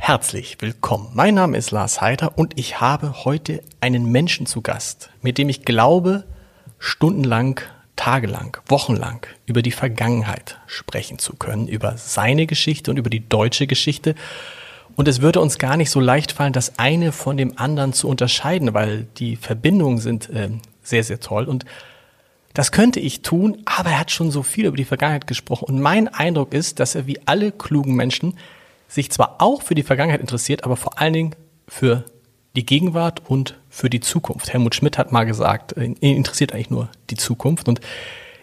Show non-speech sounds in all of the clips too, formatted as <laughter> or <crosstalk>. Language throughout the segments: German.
Herzlich willkommen. Mein Name ist Lars Heider und ich habe heute einen Menschen zu Gast, mit dem ich glaube, stundenlang, tagelang, wochenlang über die Vergangenheit sprechen zu können, über seine Geschichte und über die deutsche Geschichte. Und es würde uns gar nicht so leicht fallen, das eine von dem anderen zu unterscheiden, weil die Verbindungen sind äh, sehr, sehr toll. Und das könnte ich tun, aber er hat schon so viel über die Vergangenheit gesprochen. Und mein Eindruck ist, dass er wie alle klugen Menschen sich zwar auch für die Vergangenheit interessiert, aber vor allen Dingen für die Gegenwart und für die Zukunft. Helmut Schmidt hat mal gesagt, ihn interessiert eigentlich nur die Zukunft und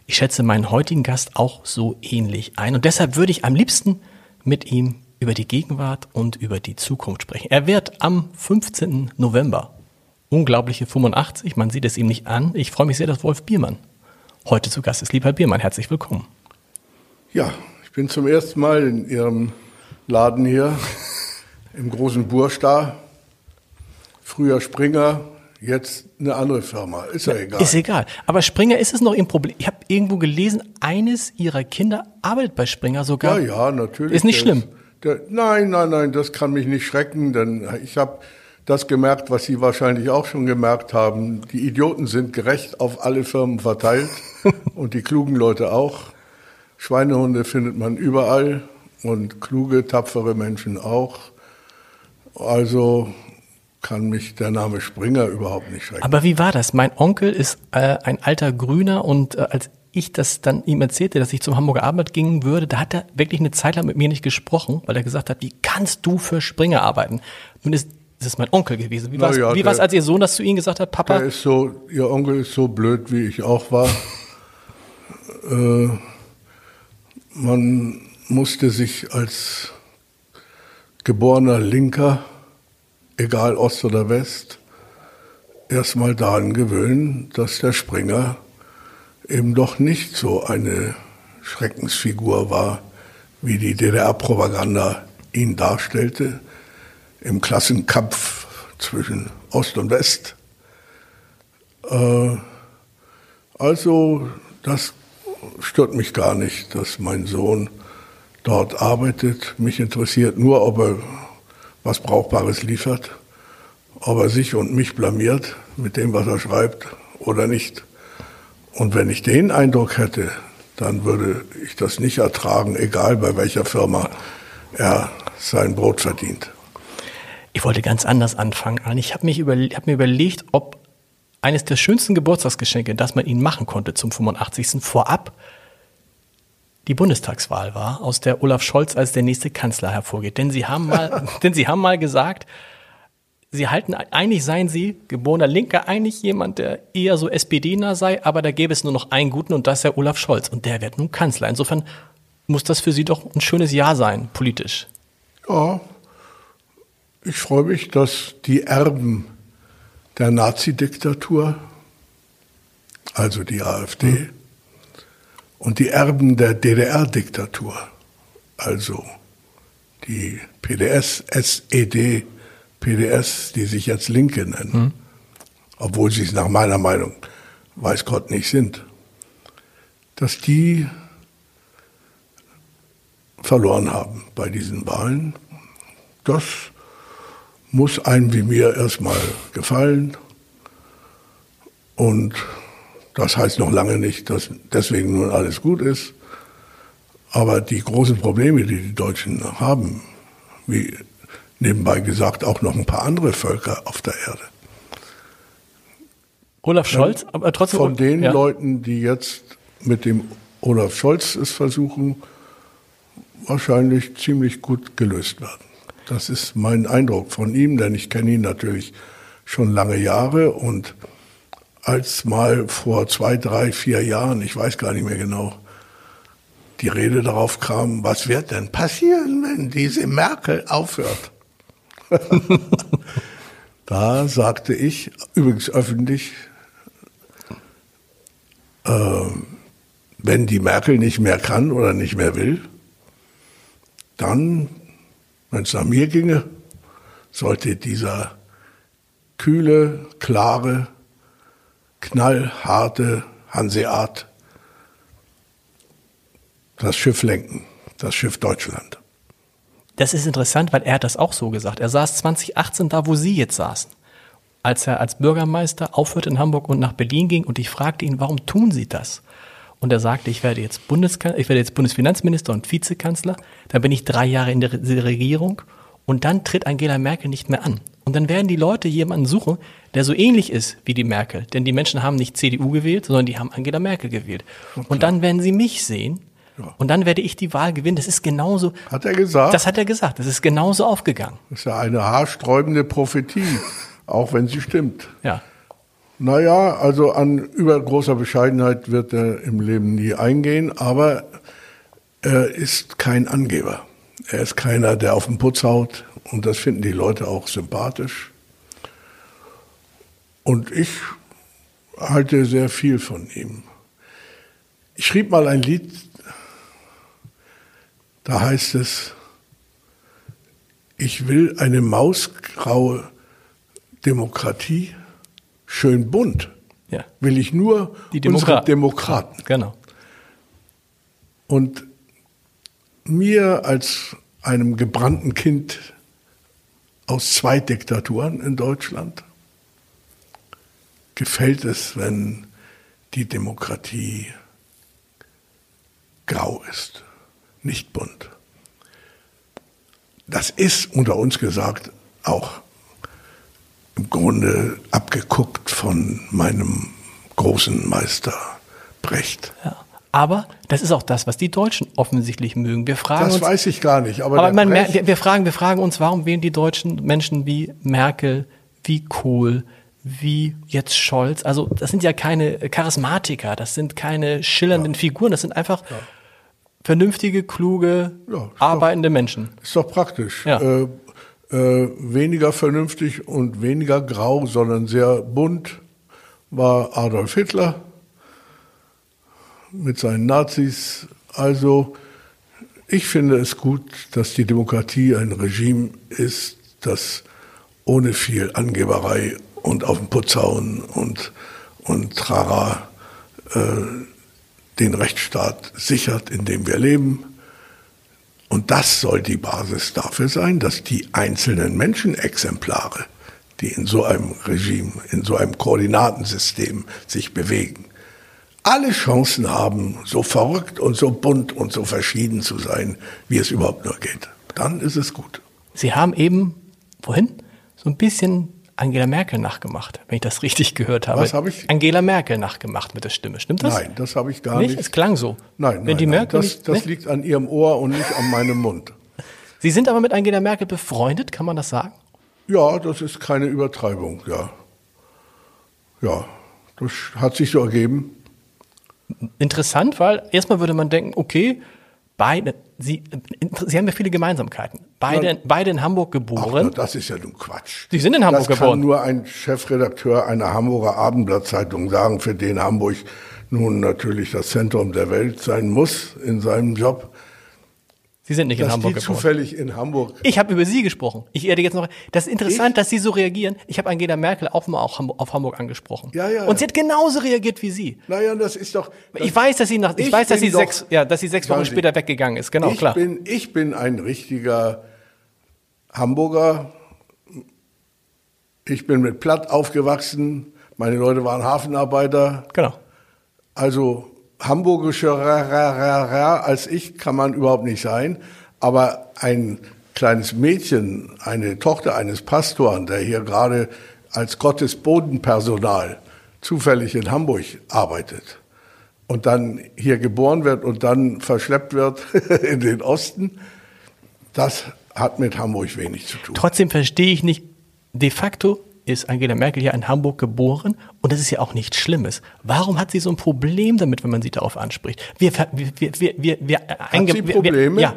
ich schätze meinen heutigen Gast auch so ähnlich ein und deshalb würde ich am liebsten mit ihm über die Gegenwart und über die Zukunft sprechen. Er wird am 15. November unglaubliche 85, man sieht es ihm nicht an. Ich freue mich sehr, dass Wolf Biermann heute zu Gast ist. Lieber Herr Biermann, herzlich willkommen. Ja, ich bin zum ersten Mal in Ihrem Laden hier im großen Bursta. Früher Springer, jetzt eine andere Firma. Ist ja, egal. Ist egal. Aber Springer ist es noch Ihr Problem. Ich habe irgendwo gelesen, eines Ihrer Kinder arbeitet bei Springer sogar. Ja, ja, natürlich. Ist nicht schlimm. der, nein, nein, nein, das kann mich nicht schrecken, denn ich habe das gemerkt, was Sie wahrscheinlich auch schon gemerkt haben. Die Idioten sind gerecht auf alle Firmen verteilt <laughs> und die klugen Leute auch. Schweinehunde findet man überall und kluge, tapfere Menschen auch. Also kann mich der Name Springer überhaupt nicht schrecken. Aber wie war das? Mein Onkel ist äh, ein alter Grüner und äh, als ich das dann ihm erzählte, dass ich zum Hamburger Abend gehen würde, da hat er wirklich eine Zeit lang mit mir nicht gesprochen, weil er gesagt hat, wie kannst du für Springer arbeiten? Nun ist das ist mein Onkel gewesen. Wie war es, ja, als Ihr Sohn das zu Ihnen gesagt hat, Papa? Der ist so, Ihr Onkel ist so blöd, wie ich auch war. <laughs> äh, man musste sich als geborener Linker, egal Ost oder West, erstmal daran gewöhnen, dass der Springer eben doch nicht so eine Schreckensfigur war, wie die DDR-Propaganda ihn darstellte, im Klassenkampf zwischen Ost und West. Äh, also das stört mich gar nicht, dass mein Sohn dort arbeitet. Mich interessiert nur, ob er was Brauchbares liefert, ob er sich und mich blamiert mit dem, was er schreibt oder nicht. Und wenn ich den Eindruck hätte, dann würde ich das nicht ertragen, egal bei welcher Firma er sein Brot verdient. Ich wollte ganz anders anfangen. Ich habe hab mir überlegt, ob eines der schönsten Geburtstagsgeschenke, das man ihnen machen konnte zum 85. vorab, die Bundestagswahl war, aus der Olaf Scholz als der nächste Kanzler hervorgeht. Denn sie haben mal, <laughs> denn sie haben mal gesagt, sie halten, eigentlich seien sie, geborener Linker, eigentlich jemand, der eher so SPD-nah sei, aber da gäbe es nur noch einen guten und das ist der Olaf Scholz. Und der wird nun Kanzler. Insofern muss das für sie doch ein schönes Jahr sein, politisch. Ja, ich freue mich, dass die Erben der Nazi-Diktatur, also die AfD, mhm und die Erben der DDR-Diktatur, also die PDS, SED, PDS, die sich jetzt Linke nennen, mhm. obwohl sie es nach meiner Meinung, weiß Gott, nicht sind, dass die verloren haben bei diesen Wahlen. Das muss einem wie mir erstmal gefallen. Und das heißt noch lange nicht, dass deswegen nun alles gut ist. Aber die großen Probleme, die die Deutschen haben, wie nebenbei gesagt auch noch ein paar andere Völker auf der Erde. Olaf Scholz, aber trotzdem. Von den ja. Leuten, die jetzt mit dem Olaf Scholz es versuchen, wahrscheinlich ziemlich gut gelöst werden. Das ist mein Eindruck von ihm, denn ich kenne ihn natürlich schon lange Jahre und als mal vor zwei, drei, vier Jahren, ich weiß gar nicht mehr genau, die Rede darauf kam, was wird denn passieren, wenn diese Merkel aufhört? <laughs> da sagte ich, übrigens öffentlich, äh, wenn die Merkel nicht mehr kann oder nicht mehr will, dann, wenn es nach mir ginge, sollte dieser kühle, klare, knallharte Hanseat das Schiff lenken, das Schiff Deutschland. Das ist interessant, weil er hat das auch so gesagt. Er saß 2018 da, wo Sie jetzt saßen. Als er als Bürgermeister aufhörte in Hamburg und nach Berlin ging und ich fragte ihn, warum tun Sie das? Und er sagte, ich werde jetzt Bundeskan ich werde jetzt Bundesfinanzminister und Vizekanzler, dann bin ich drei Jahre in der Regierung und dann tritt Angela Merkel nicht mehr an. Und dann werden die Leute jemanden suchen, der so ähnlich ist wie die Merkel. Denn die Menschen haben nicht CDU gewählt, sondern die haben Angela Merkel gewählt. Und dann werden sie mich sehen ja. und dann werde ich die Wahl gewinnen. Das ist genauso. Hat er gesagt? Das hat er gesagt. Das ist genauso aufgegangen. Das ist ja eine haarsträubende Prophetie, <laughs> auch wenn sie stimmt. Ja. Naja, also an übergroßer Bescheidenheit wird er im Leben nie eingehen, aber er ist kein Angeber. Er ist keiner, der auf den Putz haut und das finden die Leute auch sympathisch. Und ich halte sehr viel von ihm. Ich schrieb mal ein Lied, da heißt es, ich will eine mausgraue Demokratie, schön bunt, ja. will ich nur Die Demokraten. Demokraten. Genau. Und mir als einem gebrannten Kind aus zwei Diktaturen in Deutschland gefällt es, wenn die Demokratie grau ist, nicht bunt. Das ist unter uns gesagt auch im Grunde abgeguckt von meinem großen Meister Brecht. Ja. Aber das ist auch das, was die Deutschen offensichtlich mögen. Wir fragen das uns, weiß ich gar nicht. Aber, aber man, wir, wir, fragen, wir fragen uns, warum wählen die Deutschen Menschen wie Merkel, wie Kohl, wie jetzt Scholz? Also das sind ja keine Charismatiker, das sind keine schillernden ja. Figuren, das sind einfach ja. vernünftige, kluge, ja, arbeitende doch, Menschen. Ist doch praktisch. Äh, äh, weniger vernünftig und weniger grau, sondern sehr bunt war Adolf Hitler mit seinen Nazis. Also ich finde es gut, dass die Demokratie ein Regime ist, das ohne viel Angeberei und auf den Putz hauen und, und Trara äh, den Rechtsstaat sichert, in dem wir leben. Und das soll die Basis dafür sein, dass die einzelnen Menschenexemplare, die in so einem Regime, in so einem Koordinatensystem sich bewegen, alle Chancen haben, so verrückt und so bunt und so verschieden zu sein, wie es überhaupt nur geht. Dann ist es gut. Sie haben eben, wohin? So ein bisschen Angela Merkel nachgemacht, wenn ich das richtig gehört habe. Was habe ich? Angela Merkel nachgemacht mit der Stimme. Stimmt das? Nein, das habe ich gar nicht. nicht. Es klang so. Nein, wenn nein, die Merkel nein. das, nicht, das liegt an ihrem Ohr und nicht an meinem Mund. <laughs> Sie sind aber mit Angela Merkel befreundet, kann man das sagen? Ja, das ist keine Übertreibung, ja. Ja, das hat sich so ergeben interessant, weil erstmal würde man denken, okay, beide, Sie, Sie haben ja viele Gemeinsamkeiten. Beide, ja, beide in Hamburg geboren. Ach, das ist ja nun Quatsch. Sie sind in Hamburg das geboren. Das kann nur ein Chefredakteur einer Hamburger Abendblattzeitung sagen, für den Hamburg nun natürlich das Zentrum der Welt sein muss in seinem Job. Sie sind nicht dass in Hamburg die geboren. zufällig in Hamburg. Ich habe über Sie gesprochen. Ich werde jetzt noch. Das ist interessant, ich? dass Sie so reagieren. Ich habe Angela Merkel auch mal auf Hamburg, auf Hamburg angesprochen. Ja, ja. Und sie hat genauso reagiert wie Sie. Naja, das ist doch. Das ich weiß, dass sie nach. Ich, ich weiß, dass sie doch, sechs. Ja, dass sie sechs Wochen später weggegangen ist. Genau, ich klar. Bin, ich bin ein richtiger Hamburger. Ich bin mit Platt aufgewachsen. Meine Leute waren Hafenarbeiter. Genau. Also hamburgischer als ich kann man überhaupt nicht sein. Aber ein kleines Mädchen, eine Tochter eines Pastoren, der hier gerade als Gottesbodenpersonal zufällig in Hamburg arbeitet, und dann hier geboren wird und dann verschleppt wird <laughs> in den Osten, das hat mit Hamburg wenig zu tun. Trotzdem verstehe ich nicht, de facto ist Angela Merkel ja in Hamburg geboren und das ist ja auch nichts Schlimmes. Warum hat sie so ein Problem damit, wenn man sie darauf anspricht? Wir, wir, wir, wir, wir, wir, hat sie Probleme? Wir, ja.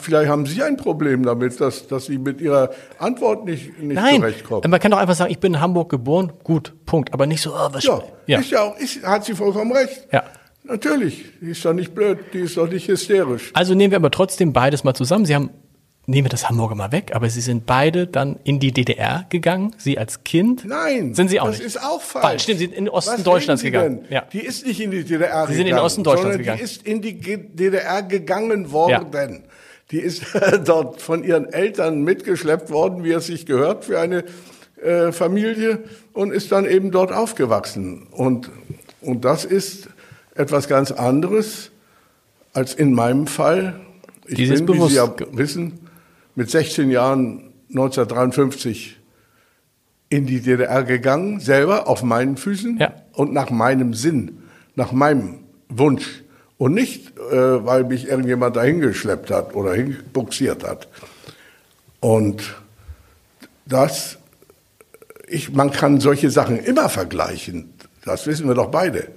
Vielleicht haben Sie ein Problem damit, dass, dass Sie mit Ihrer Antwort nicht, nicht Nein, zurechtkommen. man kann doch einfach sagen, ich bin in Hamburg geboren, gut, Punkt. Aber nicht so, oh, was ja, ja. Ist ja auch, ist, hat sie vollkommen recht. Ja. Natürlich, die ist doch nicht blöd, die ist doch nicht hysterisch. Also nehmen wir aber trotzdem beides mal zusammen. Sie haben nehmen wir das Hamburger mal weg, aber Sie sind beide dann in die DDR gegangen, Sie als Kind? Nein, sind Sie auch das nicht. ist auch falsch. falsch. Stimmt, Sie sind in den Osten Was Deutschlands gegangen. Ja. Die ist nicht in die DDR Sie sind gegangen. in den Osten Deutschlands sondern gegangen. Die ist in die DDR gegangen worden. Ja. Die ist <laughs> dort von ihren Eltern mitgeschleppt worden, wie es sich gehört für eine äh, Familie und ist dann eben dort aufgewachsen. Und, und das ist etwas ganz anderes als in meinem Fall. Ich Dieses bin, wie. Sie ja wissen, mit 16 Jahren 1953 in die DDR gegangen, selber auf meinen Füßen Ja. und nach meinem Sinn, nach meinem Wunsch. Und nicht, äh, weil mich irgendjemand dahin geschleppt hat oder hinbuxiert hat. Und das, ich, man kann solche Sachen immer vergleichen. Das wissen wir doch beide.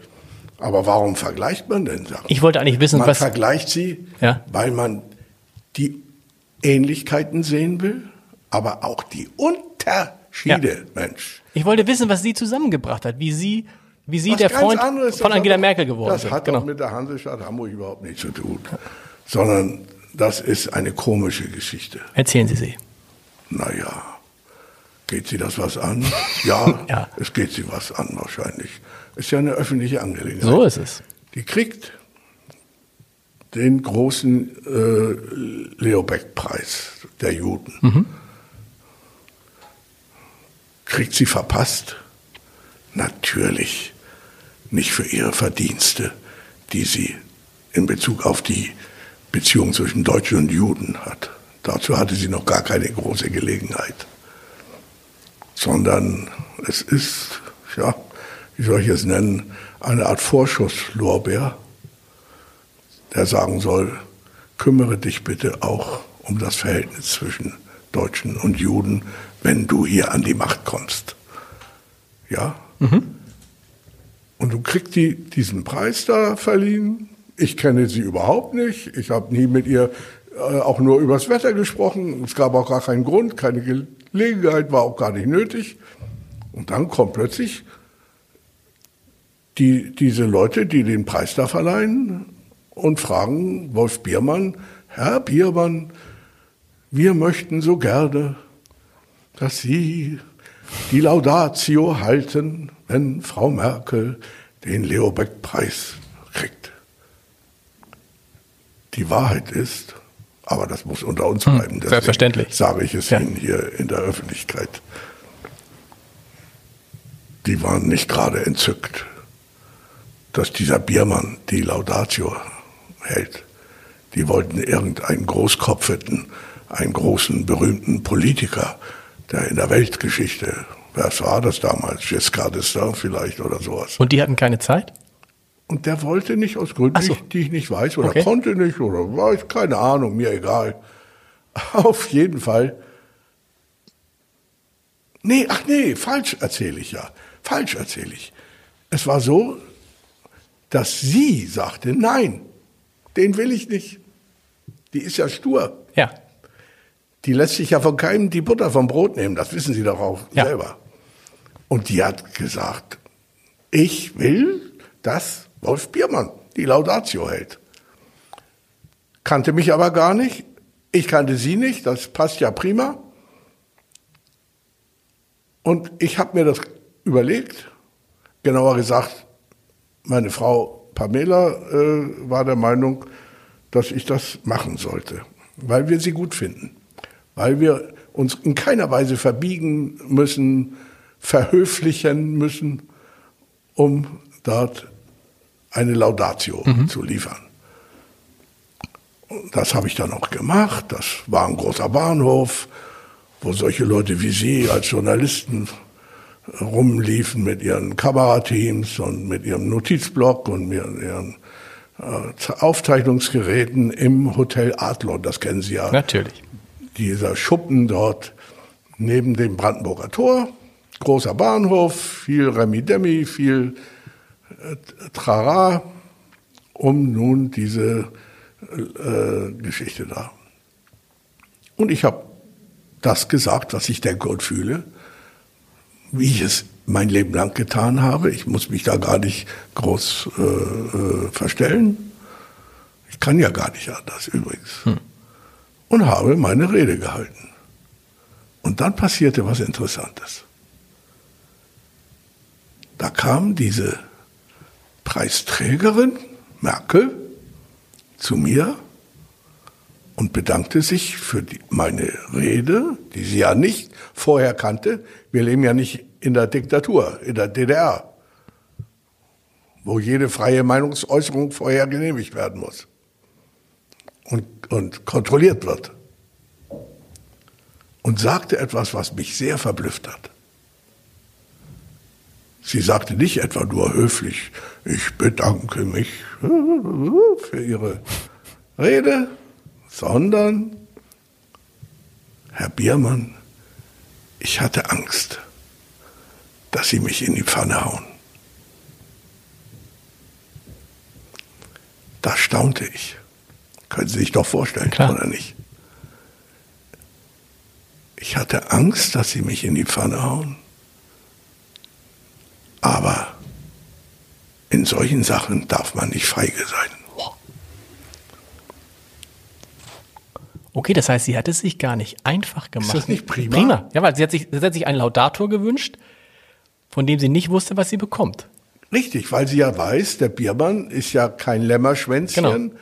Aber warum vergleicht man denn Sachen? Ich wollte eigentlich wissen, man was. vergleicht sie, Ja. weil man die Ähnlichkeiten sehen will, aber auch die Unterschiede, Mensch. Ich wollte wissen, was Sie zusammengebracht hat, wie Sie, wie Sie Was der Freund anderes, von das Angela hat- Merkel geworden Das sind. hat Genau. doch mit der Hansestadt Hamburg überhaupt nichts zu tun, sondern das ist eine komische Geschichte. Erzählen Sie sie. Naja, geht sie das was an? <laughs> Ja, Ja. es geht sie was an wahrscheinlich. Ist ja eine öffentliche Angelegenheit. So ist es. Die kriegt den großen äh, Leo Beck-Preis der Juden. Mhm. Kriegt sie verpasst? Natürlich nicht für ihre Verdienste, die sie in Bezug auf die Beziehung zwischen Deutschen und Juden hat. Dazu hatte sie noch gar keine große Gelegenheit. Sondern es ist, ja, wie soll ich es nennen, eine Art Vorschusslorbeer, der sagen soll, kümmere dich bitte auch um das Verhältnis zwischen Deutschen und Juden, wenn du hier an die Macht kommst. Ja? Und du kriegst die, diesen Preis da verliehen. Ich kenne sie überhaupt nicht. Ich habe nie mit ihr äh, auch nur übers Wetter gesprochen. Es gab auch gar keinen Grund, keine Gelegenheit, war auch gar nicht nötig. Und dann kommt plötzlich die, diese Leute, die den Preis da verleihen und fragen Wolf Biermann, Herr Biermann, wir möchten so gerne, dass Sie die Laudatio halten, wenn Frau Merkel den Leo Beck-Preis kriegt. Die Wahrheit ist, aber das muss unter uns bleiben. deswegen selbstverständlich. Sage ich es Ja. Ihnen hier in der Öffentlichkeit. Die waren nicht gerade entzückt, dass dieser Biermann die Laudatio hält. Die wollten irgendeinen Großkopfeten, einen großen, berühmten Politiker, der in der Weltgeschichte, was war das damals? Giscard d'Estaing vielleicht oder sowas. Und die hatten keine Zeit? Und der wollte nicht aus Gründen, so. die ich nicht weiß, oder Okay. konnte nicht, oder weiß, keine Ahnung, mir egal. <laughs> Auf jeden Fall. Nee, ach nee, falsch erzähle ich ja. Falsch erzähle ich. Es war so, dass sie sagte, nein, den will ich nicht. Die ist ja stur. Ja. Die lässt sich ja von keinem die Butter vom Brot nehmen, das wissen Sie doch auch Ja. selber. Und die hat gesagt, ich will, dass Wolf Biermann die Laudatio hält. Kannte mich aber gar nicht. Ich kannte sie nicht, das passt ja prima. Und ich habe mir das überlegt, genauer gesagt, meine Frau Pamela äh, war der Meinung, dass ich das machen sollte, weil wir sie gut finden, weil wir uns in keiner Weise verbiegen müssen, verhöflichen müssen, um dort eine Laudatio zu liefern. Das habe ich dann auch gemacht. Das war ein großer Bahnhof, wo solche Leute wie Sie als Journalisten rumliefen mit ihren Kamerateams und mit ihrem Notizblock und mit ihren äh, Aufzeichnungsgeräten im Hotel Adlon, das kennen Sie ja. Natürlich. Dieser Schuppen dort neben dem Brandenburger Tor, großer Bahnhof, viel Remi-Demi, viel äh, Trara, um nun diese äh, Geschichte da. Und ich habe das gesagt, was ich denke und fühle, wie ich es mein Leben lang getan habe. Ich muss mich da gar nicht groß äh, äh, verstellen. Ich kann ja gar nicht anders übrigens. Hm. Und habe meine Rede gehalten. Und dann passierte was Interessantes. Da kam diese Preisträgerin, Merkel, zu mir und bedankte sich für die, meine Rede, die sie ja nicht vorher kannte. Wir leben ja nicht in der Diktatur, in der DDR, wo jede freie Meinungsäußerung vorher genehmigt werden muss und, und kontrolliert wird. Und sagte etwas, was mich sehr verblüfft hat. Sie sagte nicht etwa nur höflich, ich bedanke mich für Ihre Rede, sondern, Herr Biermann, ich hatte Angst, dass Sie mich in die Pfanne hauen. Da staunte ich. Können Sie sich doch vorstellen, Klar. oder nicht? Ich hatte Angst, dass Sie mich in die Pfanne hauen. Aber in solchen Sachen darf man nicht feige sein. Okay, das heißt, sie hat es sich gar nicht einfach gemacht. Ist das nicht prima? Prima. Ja, weil sie hat sich, sie hat sich einen Laudator gewünscht, von dem sie nicht wusste, was sie bekommt. Richtig, weil sie ja weiß, der Biermann ist ja kein Lämmerschwänzchen. Genau.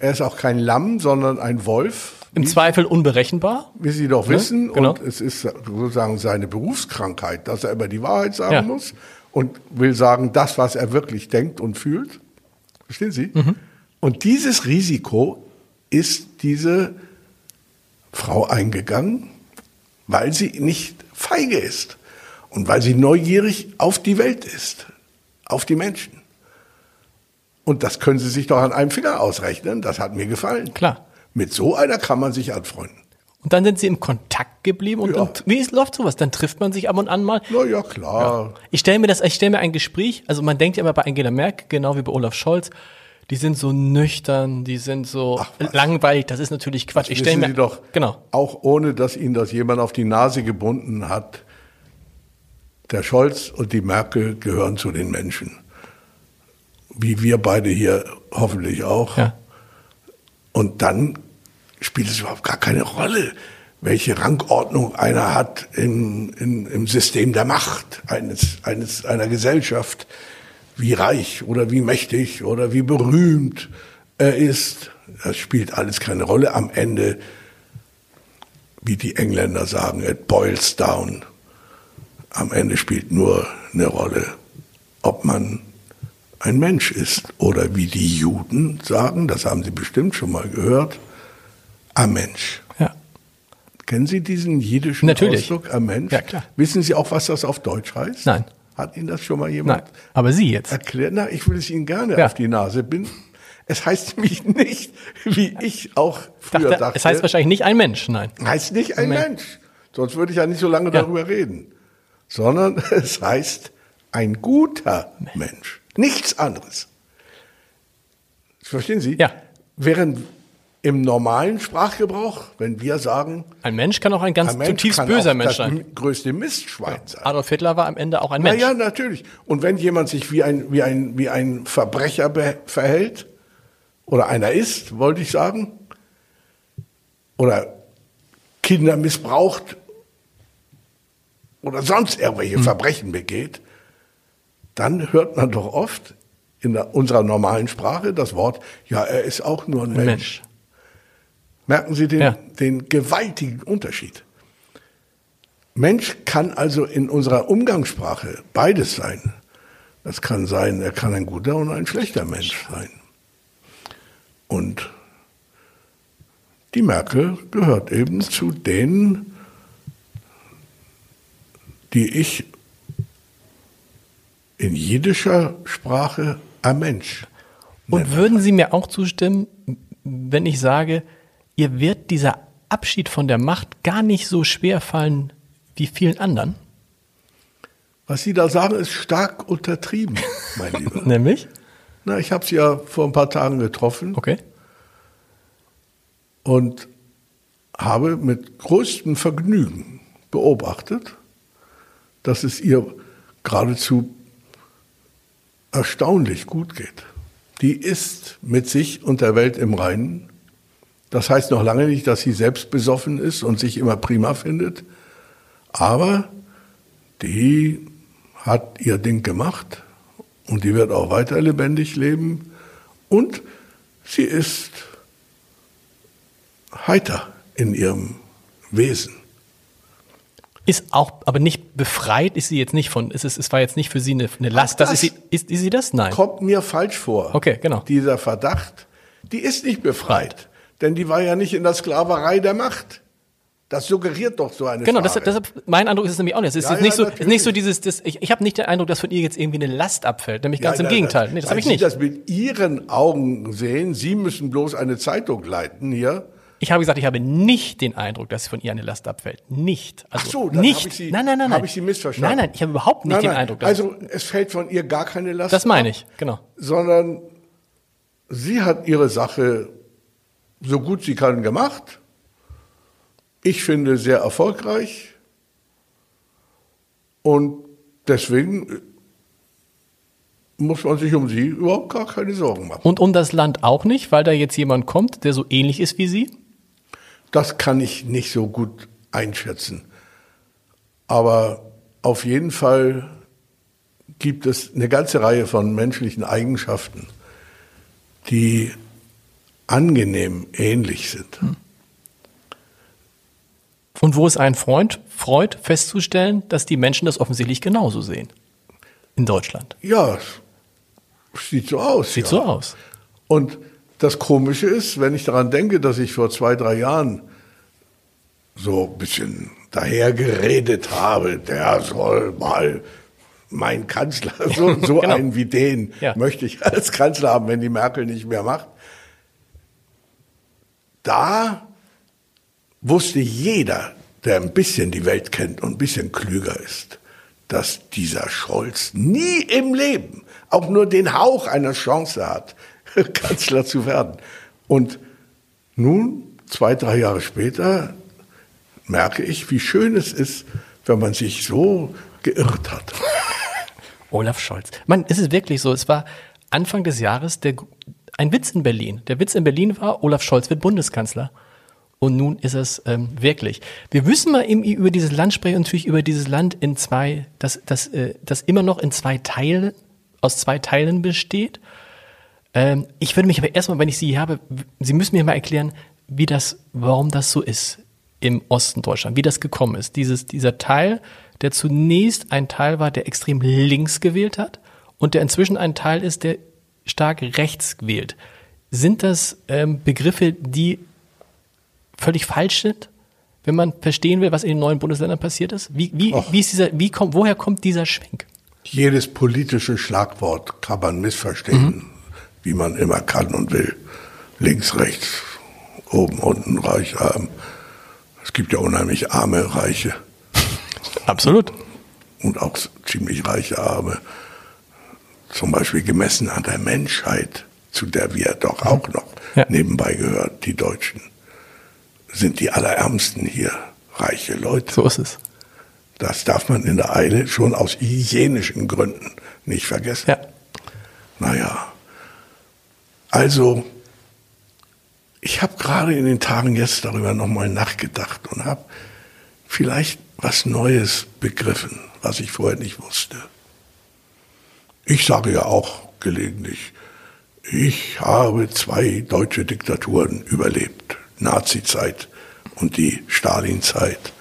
Er ist auch kein Lamm, sondern ein Wolf. Im Zweifel unberechenbar. Wie Sie doch ne? wissen. Genau. Und es ist sozusagen seine Berufskrankheit, dass er immer die Wahrheit sagen ja. muss und will sagen, das, was er wirklich denkt und fühlt. Verstehen Sie? Mhm. Und dieses Risiko ist diese Frau eingegangen, weil sie nicht feige ist und weil sie neugierig auf die Welt ist, auf die Menschen. Und das können Sie sich doch an einem Finger ausrechnen. Das hat mir gefallen. Klar. Mit so einer kann man sich anfreunden. Und dann sind Sie im Kontakt geblieben und, ja. und wie ist, läuft sowas? Dann trifft man sich ab und an mal. Na ja, klar. Ja. Ich stelle mir das, ich stelle mir ein Gespräch, also man denkt ja immer bei Angela Merkel, genau wie bei Olaf Scholz, die sind so nüchtern, die sind so langweilig. Das ist natürlich Quatsch. ich stelle mir Sie doch, genau. auch ohne dass Ihnen das jemand auf die Nase gebunden hat, der Scholz und die Merkel gehören zu den Menschen. Wie wir beide hier hoffentlich auch. Ja. Und dann spielt es überhaupt gar keine Rolle, welche Rangordnung einer hat im, im, im System der Macht eines, eines, einer Gesellschaft wie reich oder wie mächtig oder wie berühmt er ist. Das spielt alles keine Rolle. Am Ende, wie die Engländer sagen, it boils down. Am Ende spielt nur eine Rolle, ob man ein Mensch ist oder wie die Juden sagen, das haben Sie bestimmt schon mal gehört, ein Mensch. Ja. Kennen Sie diesen jiddischen Natürlich. Ausdruck, ein Mensch? Ja, klar. Wissen Sie auch, was das auf Deutsch heißt? Nein. Hat Ihnen das schon mal jemand? Nein, aber Sie jetzt. Erklärt? Na, ich will es Ihnen gerne ja. auf die Nase binden. Es heißt nämlich nicht, wie ich auch früher dachte, dachte. Es heißt wahrscheinlich nicht ein Mensch, nein. Heißt nicht ein Mensch. Mensch. Sonst würde ich ja nicht so lange ja. darüber reden. Sondern <laughs> es heißt ein guter Mensch. Mensch. Nichts anderes. Verstehen Sie? Ja. Während im normalen Sprachgebrauch, wenn wir sagen. Ein Mensch kann auch ein ganz ein zutiefst böser Mensch sein. Das größte Mistschwein sein. Adolf Hitler war am Ende auch ein Mensch. Na ja, natürlich. Und wenn jemand sich wie ein, wie ein, wie ein Verbrecher verhält, oder einer ist, wollte ich sagen, oder Kinder missbraucht, oder sonst irgendwelche hm. Verbrechen begeht, dann hört man doch oft in unserer normalen Sprache das Wort, ja, er ist auch nur ein, ein Mensch. Mensch. Merken Sie den, ja. den gewaltigen Unterschied. Mensch kann also in unserer Umgangssprache beides sein. Das kann sein, er kann ein guter und ein schlechter Mensch sein. Und die Merkel gehört eben zu denen, die ich in jiddischer Sprache ein Mensch. Und würden Sie mir auch zustimmen, wenn ich sage, ihr wird dieser Abschied von der Macht gar nicht so schwer fallen wie vielen anderen? Was Sie da sagen, ist stark untertrieben, mein <laughs> Lieber. Nämlich? Na, ich habe Sie ja vor ein paar Tagen getroffen Okay. und habe mit größtem Vergnügen beobachtet, dass es ihr geradezu erstaunlich gut geht. Die ist mit sich und der Welt im Reinen. Das heißt noch lange nicht, dass sie selbst besoffen ist und sich immer prima findet, aber die hat ihr Ding gemacht und die wird auch weiter lebendig leben und sie ist heiter in ihrem Wesen. Ist auch, aber nicht befreit, ist sie jetzt nicht von, ist es, es war jetzt nicht für sie eine, eine Last. Das, das ist, sie, ist, ist sie das? Nein. Kommt mir falsch vor. Okay, genau. Dieser Verdacht, die ist nicht befreit, denn die war ja nicht in der Sklaverei der Macht. Das suggeriert doch so eine Genau, das, deshalb, mein Eindruck ist es nämlich auch nicht. Es ist Ja, jetzt ja, nicht so, natürlich. nicht so dieses, das, ich, ich habe nicht den Eindruck, dass von ihr jetzt irgendwie eine Last abfällt. Nämlich ganz Ja, im Gegenteil. Nee, das habe ich Sie nicht. das mit Ihren Augen sehen. Sie müssen bloß eine Zeitung leiten hier. Ich habe gesagt, ich habe nicht den Eindruck, dass von ihr eine Last abfällt. Nicht. Also Ach so, dann nicht. habe ich Sie, nein, nein, nein, nein. habe ich Sie missverstanden. Nein, nein, ich habe überhaupt nicht Nein, den nein. Eindruck, dass Also es fällt von ihr gar keine Last das meine ab, ich, genau. sondern sie hat ihre Sache so gut sie kann gemacht. Ich finde sehr erfolgreich. Und deswegen muss man sich um sie überhaupt gar keine Sorgen machen. Und um das Land auch nicht, weil da jetzt jemand kommt, der so ähnlich ist wie sie? Das kann ich nicht so gut einschätzen. Aber auf jeden Fall gibt es eine ganze Reihe von menschlichen Eigenschaften, die angenehm ähnlich sind. Und wo es einen Freund freut, festzustellen, dass die Menschen das offensichtlich genauso sehen. In Deutschland. Ja, es sieht so aus. Sieht ja. so aus. Und das Komische ist, wenn ich daran denke, dass ich vor zwei, drei Jahren so ein bisschen dahergeredet habe, der soll mal mein Kanzler, so, <laughs> so Genau. einen wie den Ja. möchte ich als Kanzler haben, wenn die Merkel nicht mehr macht. Da wusste jeder, der ein bisschen die Welt kennt und ein bisschen klüger ist, dass dieser Scholz nie im Leben auch nur den Hauch einer Chance hat, <laughs> Kanzler zu werden. Und nun, zwei, drei Jahre später, merke ich, wie schön es ist, wenn man sich so geirrt hat. <laughs> Olaf Scholz. Man, es ist wirklich so. Es war Anfang des Jahres der, ein Witz in Berlin. Der Witz in Berlin war, Olaf Scholz wird Bundeskanzler. Und nun ist es ähm, wirklich. Wir müssen mal eben über dieses Land sprechen natürlich über dieses Land in zwei, das, das, äh, das immer noch in zwei Teilen, aus zwei Teilen besteht. Ähm, ich würde mich aber erstmal, wenn ich Sie hier habe, Sie müssen mir mal erklären, wie das, warum das so ist im Osten Deutschland, wie das gekommen ist. Dieses, dieser Teil, der zunächst ein Teil war, der extrem links gewählt hat und der inzwischen ein Teil ist, der stark rechts wählt. Sind das ähm, Begriffe, die völlig falsch sind, wenn man verstehen will, was in den neuen Bundesländern passiert ist? Wie, wie, wie ist dieser, wie kommt, woher kommt dieser Schwenk? Jedes politische Schlagwort kann man missverstehen, wie man immer kann und will. Links, rechts, oben, unten, reich, arm. Es gibt ja unheimlich arme, reiche Absolut. und auch ziemlich reiche Arme. Zum Beispiel gemessen an der Menschheit, zu der wir doch auch noch Ja. nebenbei gehören, die Deutschen, sind die allerärmsten hier reiche Leute. So ist es. Das darf man in der Eile schon aus hygienischen Gründen nicht vergessen. Ja. Naja, also ich habe gerade in den Tagen jetzt darüber nochmal nachgedacht und habe vielleicht was Neues begriffen, was ich vorher nicht wusste. Ich sage ja auch gelegentlich, ich habe zwei deutsche Diktaturen überlebt. Nazizeit und die Stalinzeit,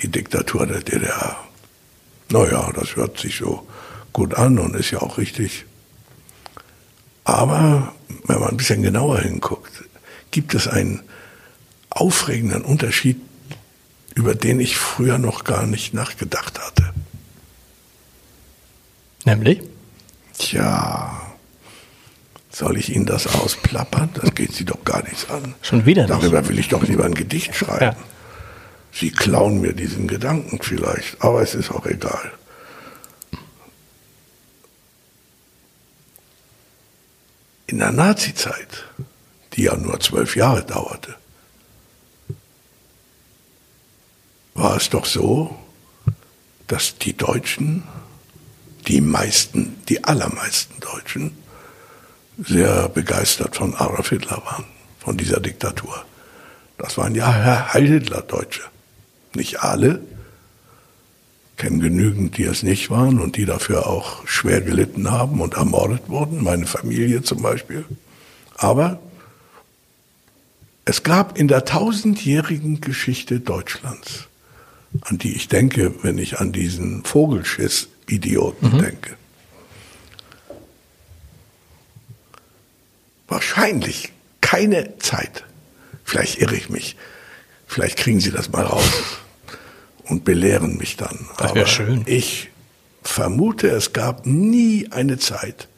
die Diktatur der DDR. Naja, das hört sich so gut an und ist ja auch richtig. Aber wenn man ein bisschen genauer hinguckt, gibt es einen aufregenden Unterschied, über den ich früher noch gar nicht nachgedacht hatte. Nämlich? Tja, soll ich Ihnen das ausplappern? Das geht Sie doch gar nichts an. Schon wieder nicht. Darüber will ich doch lieber ein Gedicht schreiben. Ja. Sie klauen mir diesen Gedanken vielleicht, aber es ist auch egal. In der Nazizeit, die ja nur zwölf Jahre dauerte, war es doch so, dass die Deutschen, die meisten, die allermeisten Deutschen, sehr begeistert von Adolf Hitler waren, von dieser Diktatur. Das waren ja Heil Hitler-Deutsche. Nicht alle, kennen genügend, die es nicht waren und die dafür auch schwer gelitten haben und ermordet wurden, meine Familie zum Beispiel. Aber es gab in der tausendjährigen Geschichte Deutschlands, an die ich denke, wenn ich an diesen Vogelschiss-Idioten denke, wahrscheinlich keine Zeit, vielleicht irre ich mich, vielleicht kriegen Sie das mal raus <laughs> und belehren mich dann. Das wär Aber schön. Ich vermute, es gab nie eine Zeit,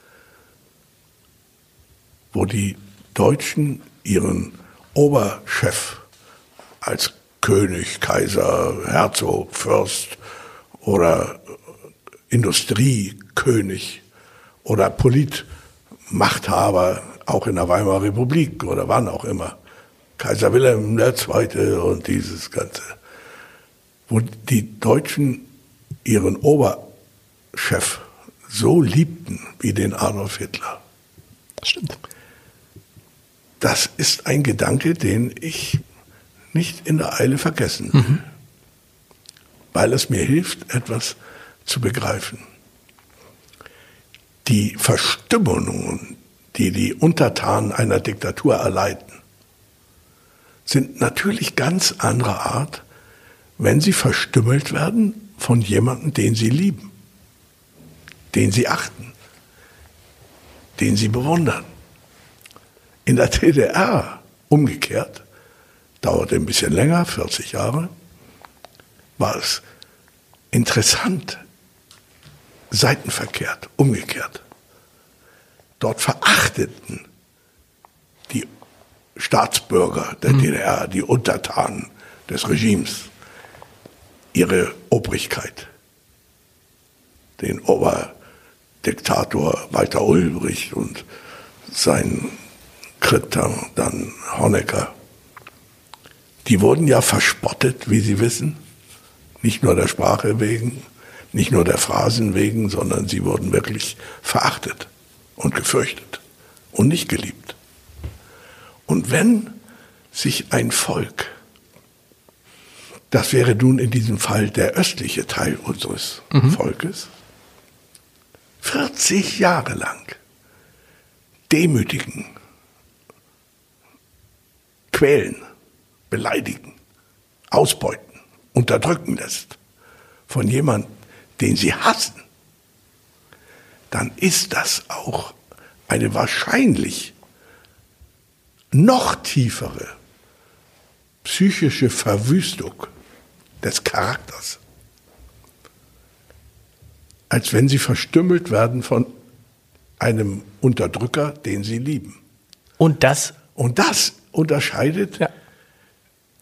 wo die Deutschen ihren Oberchef als König, Kaiser, Herzog, Fürst oder Industriekönig oder Politmachthaber, auch in der Weimarer Republik oder wann auch immer, Kaiser Wilhelm II. und dieses Ganze, wo die Deutschen ihren Oberchef so liebten wie den Adolf Hitler. Das stimmt. Das ist ein Gedanke, den ich nicht in der Eile vergessen will, weil es mir hilft, etwas zu begreifen. Die Verstimmungen, die die Untertanen einer Diktatur erleiden, sind natürlich ganz anderer Art, wenn sie verstümmelt werden von jemandem, den sie lieben, den sie achten, den sie bewundern. In der DDR umgekehrt, dauerte ein bisschen länger, 40 Jahre, war es interessant, seitenverkehrt, umgekehrt. Dort verachteten die Staatsbürger der DDR, die Untertanen des Regimes, ihre Obrigkeit. Den Oberdiktator Walter Ulbricht und sein Kritter, dann Honecker. Die wurden ja verspottet, wie Sie wissen. Nicht nur der Sprache wegen, nicht nur der Phrasen wegen, sondern sie wurden wirklich verachtet und gefürchtet und nicht geliebt. Und wenn sich ein Volk, das wäre nun in diesem Fall der östliche Teil unseres Volkes, 40 Jahre lang demütigen, quälen, beleidigen, ausbeuten, unterdrücken lässt von jemandem, den sie hassen, dann ist das auch eine wahrscheinlich noch tiefere psychische Verwüstung des Charakters, als wenn sie verstümmelt werden von einem Unterdrücker, den sie lieben. Und das, Und das unterscheidet ja,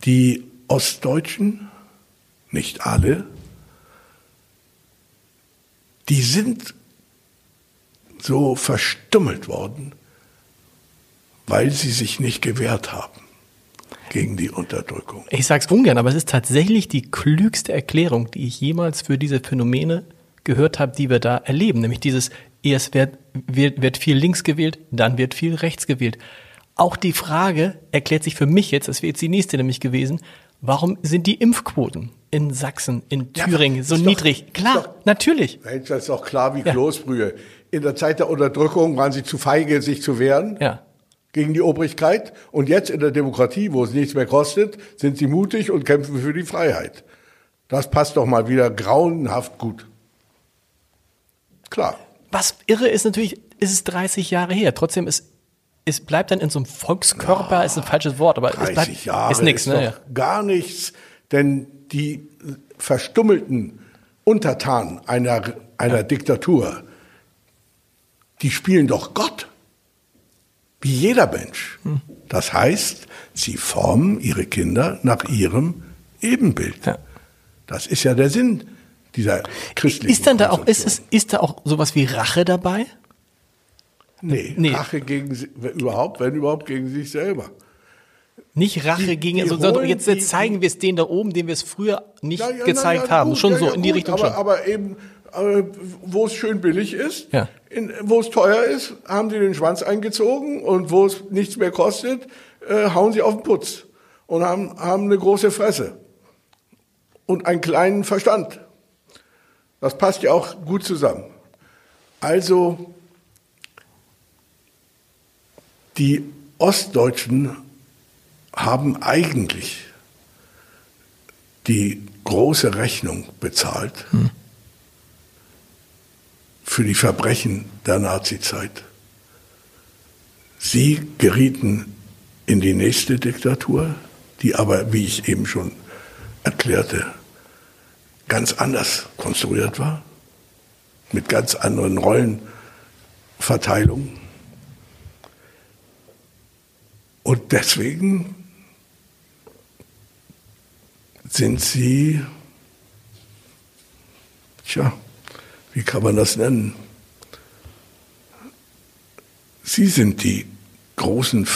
die Ostdeutschen, nicht alle, die sind so verstümmelt worden, weil sie sich nicht gewehrt haben gegen die Unterdrückung. ich sag's ungern, aber es ist tatsächlich die klügste Erklärung, die ich jemals für diese Phänomene gehört habe, die wir da erleben. Nämlich dieses, erst wird, wird, wird viel links gewählt, dann wird viel rechts gewählt. Auch die Frage erklärt sich für mich jetzt, das wäre jetzt die nächste nämlich gewesen, warum sind die Impfquoten in Sachsen, in Ja, Thüringen ist so doch- niedrig? Klar, doch- natürlich. Mensch, das ist doch klar wie Ja. Kloßbrühe. In der Zeit der Unterdrückung waren sie zu feige, sich zu wehren Ja. gegen die Obrigkeit. Und jetzt in der Demokratie, wo es nichts mehr kostet, sind sie mutig und kämpfen für die Freiheit. Das passt doch mal wieder grauenhaft gut. Klar. Was irre ist natürlich, ist es 30 Jahre her. Trotzdem ist, es bleibt dann in so einem Volkskörper, ist ein falsches Wort, aber es 30 bleibt, Jahre ist nichts, ne? gar nichts, denn die verstummelten Untertanen einer, einer Diktatur die spielen doch Gott. Wie jeder Mensch. Das heißt, sie formen ihre Kinder nach ihrem Ebenbild. Ja. Das ist ja der Sinn dieser christlichen Ist dann da auch, ist, es, ist da auch sowas wie Rache dabei? Nee, Nee. Rache gegen sie, überhaupt, wenn überhaupt gegen sich selber. Nicht Rache Die- gegen, die sondern jetzt, jetzt zeigen wir es denen da oben, den wir es früher nicht Ja, ja, gezeigt na, ja, haben. gut, schon ja, so, in die gut, Richtung aber, schon. Aber eben, äh, wo es schön billig ist, wo es teuer ist, haben die den Schwanz eingezogen und wo es nichts mehr kostet, äh, hauen sie auf den Putz und haben, haben eine große Fresse und einen kleinen Verstand. Das passt ja auch gut zusammen. Also die Ostdeutschen haben eigentlich die große Rechnung bezahlt für die Verbrechen der Nazizeit. Sie gerieten in die nächste Diktatur, die aber, wie ich eben schon erklärte, ganz anders konstruiert war, mit ganz anderen Rollenverteilungen. Und deswegen sind sie, tja, wie kann man das nennen? Sie sind die großen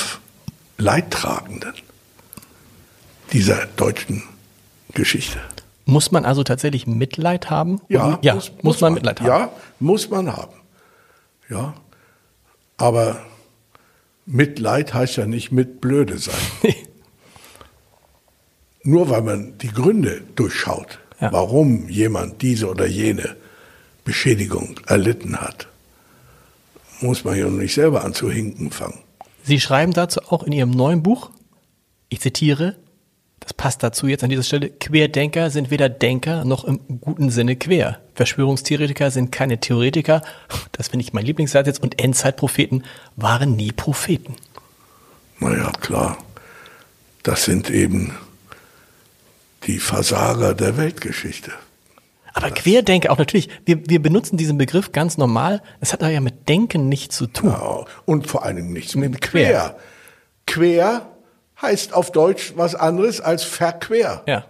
Leidtragenden dieser deutschen Geschichte. Muss man also tatsächlich Mitleid haben? Ja, ja muss, man Mitleid haben. Ja, muss man haben. Ja, aber Mitleid heißt ja nicht mit blöde sein. <laughs> Nur weil man die Gründe durchschaut, Ja. warum jemand diese oder jene Beschädigung erlitten hat, muss man ja noch nicht selber an zu hinken fangen. Sie schreiben dazu auch in Ihrem neuen Buch, ich zitiere, das passt dazu jetzt an dieser Stelle, Querdenker sind weder Denker noch im guten Sinne quer. Verschwörungstheoretiker sind keine Theoretiker, das finde ich mein Lieblingssatz jetzt, und Endzeitpropheten waren nie Propheten. Naja, klar, das sind eben die Versager der Weltgeschichte. Aber Querdenker auch natürlich, wir, wir benutzen diesen Begriff ganz normal, es hat aber ja mit Denken nichts zu tun. Ja, und vor allen Dingen nichts mit Mit quer. Quer heißt auf Deutsch was anderes als verquer. Ja.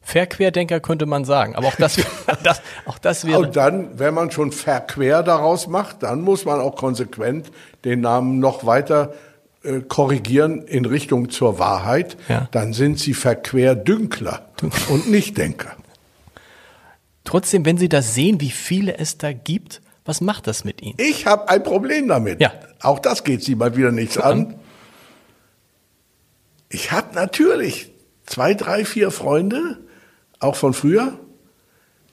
Verquerdenker könnte man sagen, aber auch das, <laughs> <laughs> das, auch das wäre. Und dann, wenn man schon verquer daraus macht, dann muss man auch konsequent den Namen noch weiter äh, korrigieren in Richtung zur Wahrheit. Ja. Dann sind sie Verquerdünkler und nicht Denker. Trotzdem, wenn Sie das sehen, wie viele es da gibt, was macht das mit Ihnen? Ich habe ein Problem damit. Ja. Auch das geht sie mal wieder nichts an. Ich habe natürlich zwei, drei, vier Freunde, auch von früher,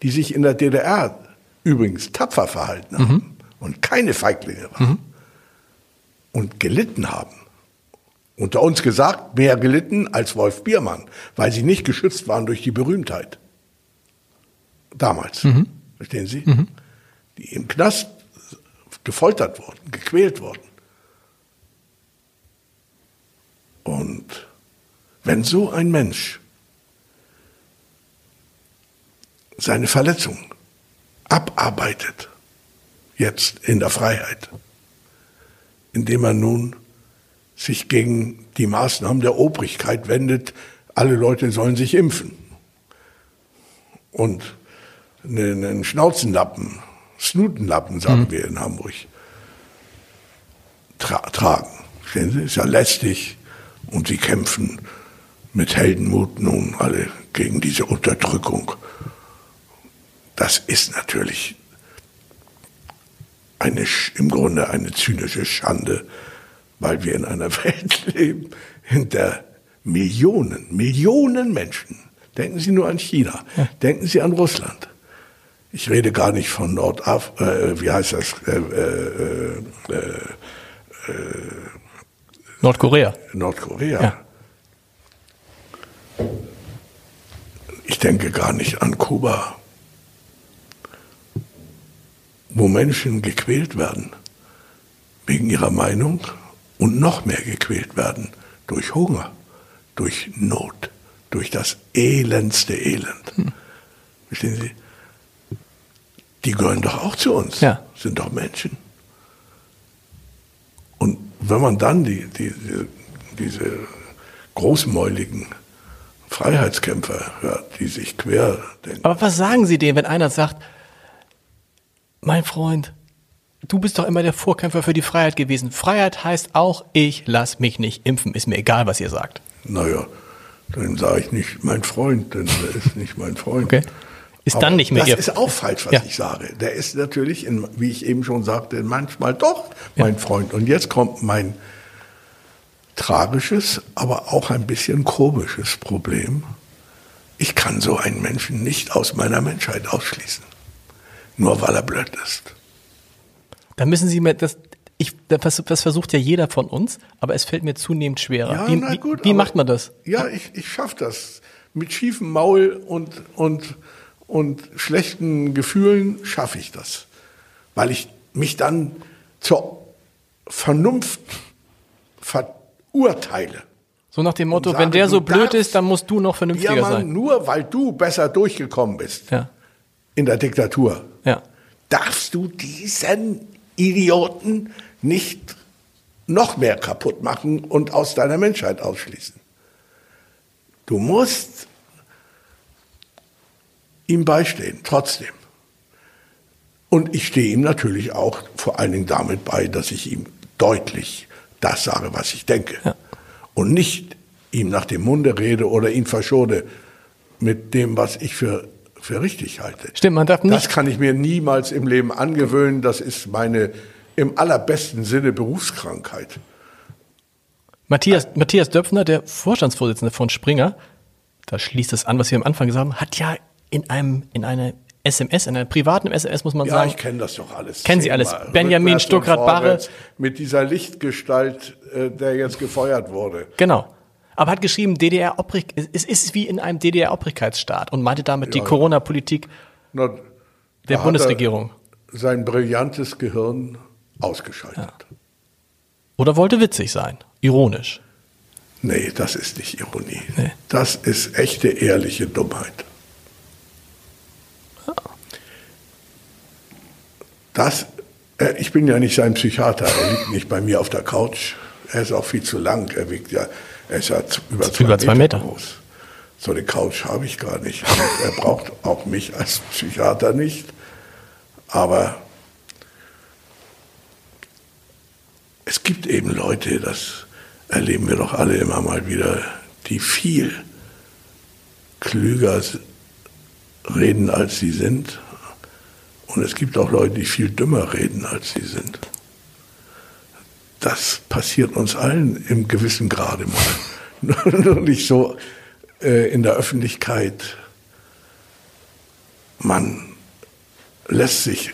die sich in der DDR übrigens tapfer verhalten haben und keine Feiglinge waren und gelitten haben. Unter uns gesagt, mehr gelitten als Wolf Biermann, weil sie nicht geschützt waren durch die Berühmtheit. Damals. Verstehen Sie? Die im Knast gefoltert wurden, gequält wurden. Und wenn so ein Mensch seine Verletzung abarbeitet, jetzt in der Freiheit, indem er nun sich gegen die Maßnahmen der Obrigkeit wendet, alle Leute sollen sich impfen und einen einen Schnauzenlappen, Snutenlappen, sagen wir in Hamburg, tra tragen. Verstehen Sie? Ist ja lästig und sie kämpfen mit Heldenmut nun alle gegen diese Unterdrückung. Das ist natürlich eine, im Grunde eine zynische Schande, weil wir in einer <laughs> Welt leben, in der Millionen, Millionen Menschen, denken Sie nur an China, denken Sie an Russland. Ich rede gar nicht von Nordaf, äh, wie heißt das, äh, äh, Nordkorea. Nordkorea. Ja. Ich denke gar nicht an Kuba, wo Menschen gequält werden wegen ihrer Meinung und noch mehr gequält werden durch Hunger, durch Not, durch das elendste Elend. Verstehen Sie? die gehören doch auch zu uns. Ja. Sind doch Menschen. Und wenn man dann die, die, die, diese großmäuligen Freiheitskämpfer hört, die sich quer denken. Aber was sagen Sie denen, wenn einer sagt, mein Freund, du bist doch immer der Vorkämpfer für die Freiheit gewesen. Freiheit heißt auch, ich lass mich nicht impfen. Ist mir egal, was ihr sagt. Naja, dann sage ich nicht mein Freund, denn er ist nicht mein Freund. Okay. Ist Aber dann nicht mehr Das ihr. ist auch falsch, was Ja. ich sage. Der ist natürlich, in, wie ich eben schon sagte, manchmal doch mein Freund. Und jetzt kommt mein tragisches, aber auch ein bisschen komisches Problem. Ich kann so einen Menschen nicht aus meiner Menschheit ausschließen. Nur weil er blöd ist. Da müssen Sie mir das. Ich, das, das versucht ja jeder von uns, aber es fällt mir zunehmend schwerer. wie na wie, gut, wie aber- macht man das? Ja, ich, ich schaffe das. Mit schiefem Maul und, und, und schlechten Gefühlen schaffe ich das. Weil ich mich dann zur Vernunft verurteile. So nach dem Motto, Und wenn sage, der so blöd ist, dann musst du noch vernünftiger Ja, Mann, sein. nur weil du besser durchgekommen bist Ja, in der Diktatur, ja. darfst du diesen Idioten nicht noch mehr kaputt machen und aus deiner Menschheit ausschließen. Du musst ihm beistehen, trotzdem. Und ich stehe ihm natürlich auch vor allen Dingen damit bei, dass ich ihm deutlich das sage, was ich denke. Ja. Und nicht ihm nach dem Munde rede oder ihn verschone mit dem, was ich für, für richtig halte. Stimmt, man darf Das nicht. kann ich mir niemals im Leben angewöhnen. Das ist meine im allerbesten Sinne Berufskrankheit. Matthias, Matthias Döpfner, der Vorstandsvorsitzende von Springer, da schließt es an, was wir am Anfang gesagt haben, hat ja in einem, in einer SMS, in einer privaten SMS muss man Ja, sagen, ich kenne das doch alles. Kennen Sie alles. Benjamin Stuckrad-Barre. Mit dieser Lichtgestalt, äh, der jetzt gefeuert wurde. Genau. Aber hat geschrieben, DDR Obrig es ist wie in einem DDR-Obrigkeitsstaat und meinte damit die Ja. Corona-Politik Na, der da Bundesregierung. Er sein brillantes Gehirn ausgeschaltet. Oder wollte witzig sein. Ironisch. Nee, das ist nicht Ironie. Nee. Das ist echte, ehrliche Dummheit. Das, äh, ich bin ja nicht sein Psychiater, er liegt nicht bei mir auf der Couch. Er ist auch viel zu lang, er wiegt ja, er ist ja über zwei, Über zwei Meter, Meter. groß. So eine Couch habe ich gar nicht. Und er braucht auch mich als Psychiater nicht. Aber es gibt eben Leute, das erleben wir doch alle immer mal wieder, die viel klüger reden, als sie sind. Und es gibt auch Leute, die viel dümmer reden, als sie sind. Das passiert uns allen im gewissen Grade mal. <laughs> Nur nicht so äh, in der Öffentlichkeit. Man lässt sich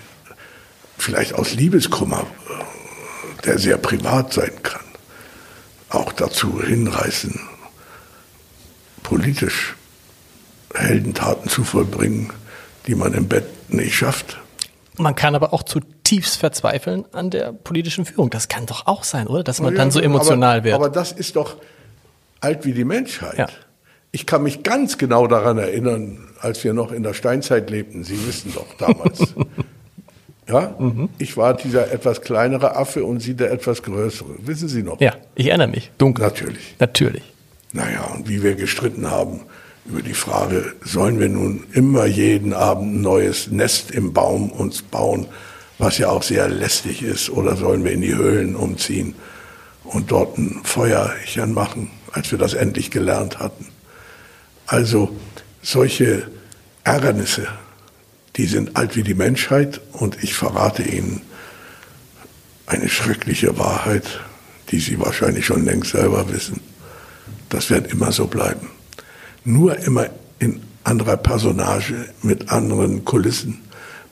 vielleicht aus Liebeskummer, äh, der sehr privat sein kann, auch dazu hinreißen, politisch Heldentaten zu vollbringen, die man im Bett nicht schafft. Man kann aber auch zutiefst verzweifeln an der politischen Führung. Das kann doch auch sein, oder? Dass man Ja, dann so emotional aber, wird. Aber das ist doch alt wie die Menschheit. Ja. Ich kann mich ganz genau daran erinnern, als wir noch in der Steinzeit lebten. Sie wissen doch damals. <laughs> ja? Mhm. Ich war dieser etwas kleinere Affe und Sie der etwas größere. Wissen Sie noch? ja, ich erinnere mich. Dunkel. Natürlich. Natürlich. Naja, und wie wir gestritten haben über die Frage, sollen wir nun immer jeden Abend ein neues Nest im Baum uns bauen, was ja auch sehr lästig ist, oder sollen wir in die Höhlen umziehen und dort ein Feuerchen machen, als wir das endlich gelernt hatten. Also solche Ärgernisse, die sind alt wie die Menschheit und ich verrate Ihnen eine schreckliche Wahrheit, die Sie wahrscheinlich schon längst selber wissen. Das wird immer so bleiben. Nur immer in anderer Personage, mit anderen Kulissen,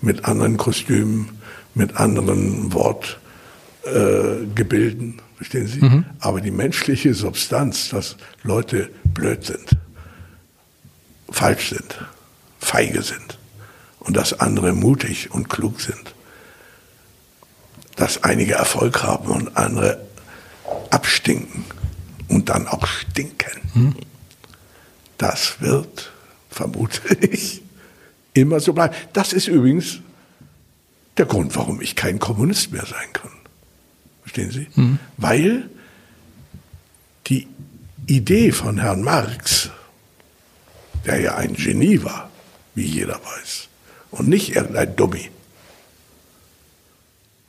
mit anderen Kostümen, mit anderen Wortgebilden, äh, verstehen Sie? Aber die menschliche Substanz, dass Leute blöd sind, falsch sind, feige sind und dass andere mutig und klug sind, dass einige Erfolg haben und andere abstinken und dann auch stinken. Das wird, vermute <laughs> ich, immer so bleiben. Das ist übrigens der Grund, warum ich kein Kommunist mehr sein kann. Verstehen Sie? Mhm. Weil die Idee von Herrn Marx, der ja ein Genie war, wie jeder weiß, und nicht irgendein Dummy,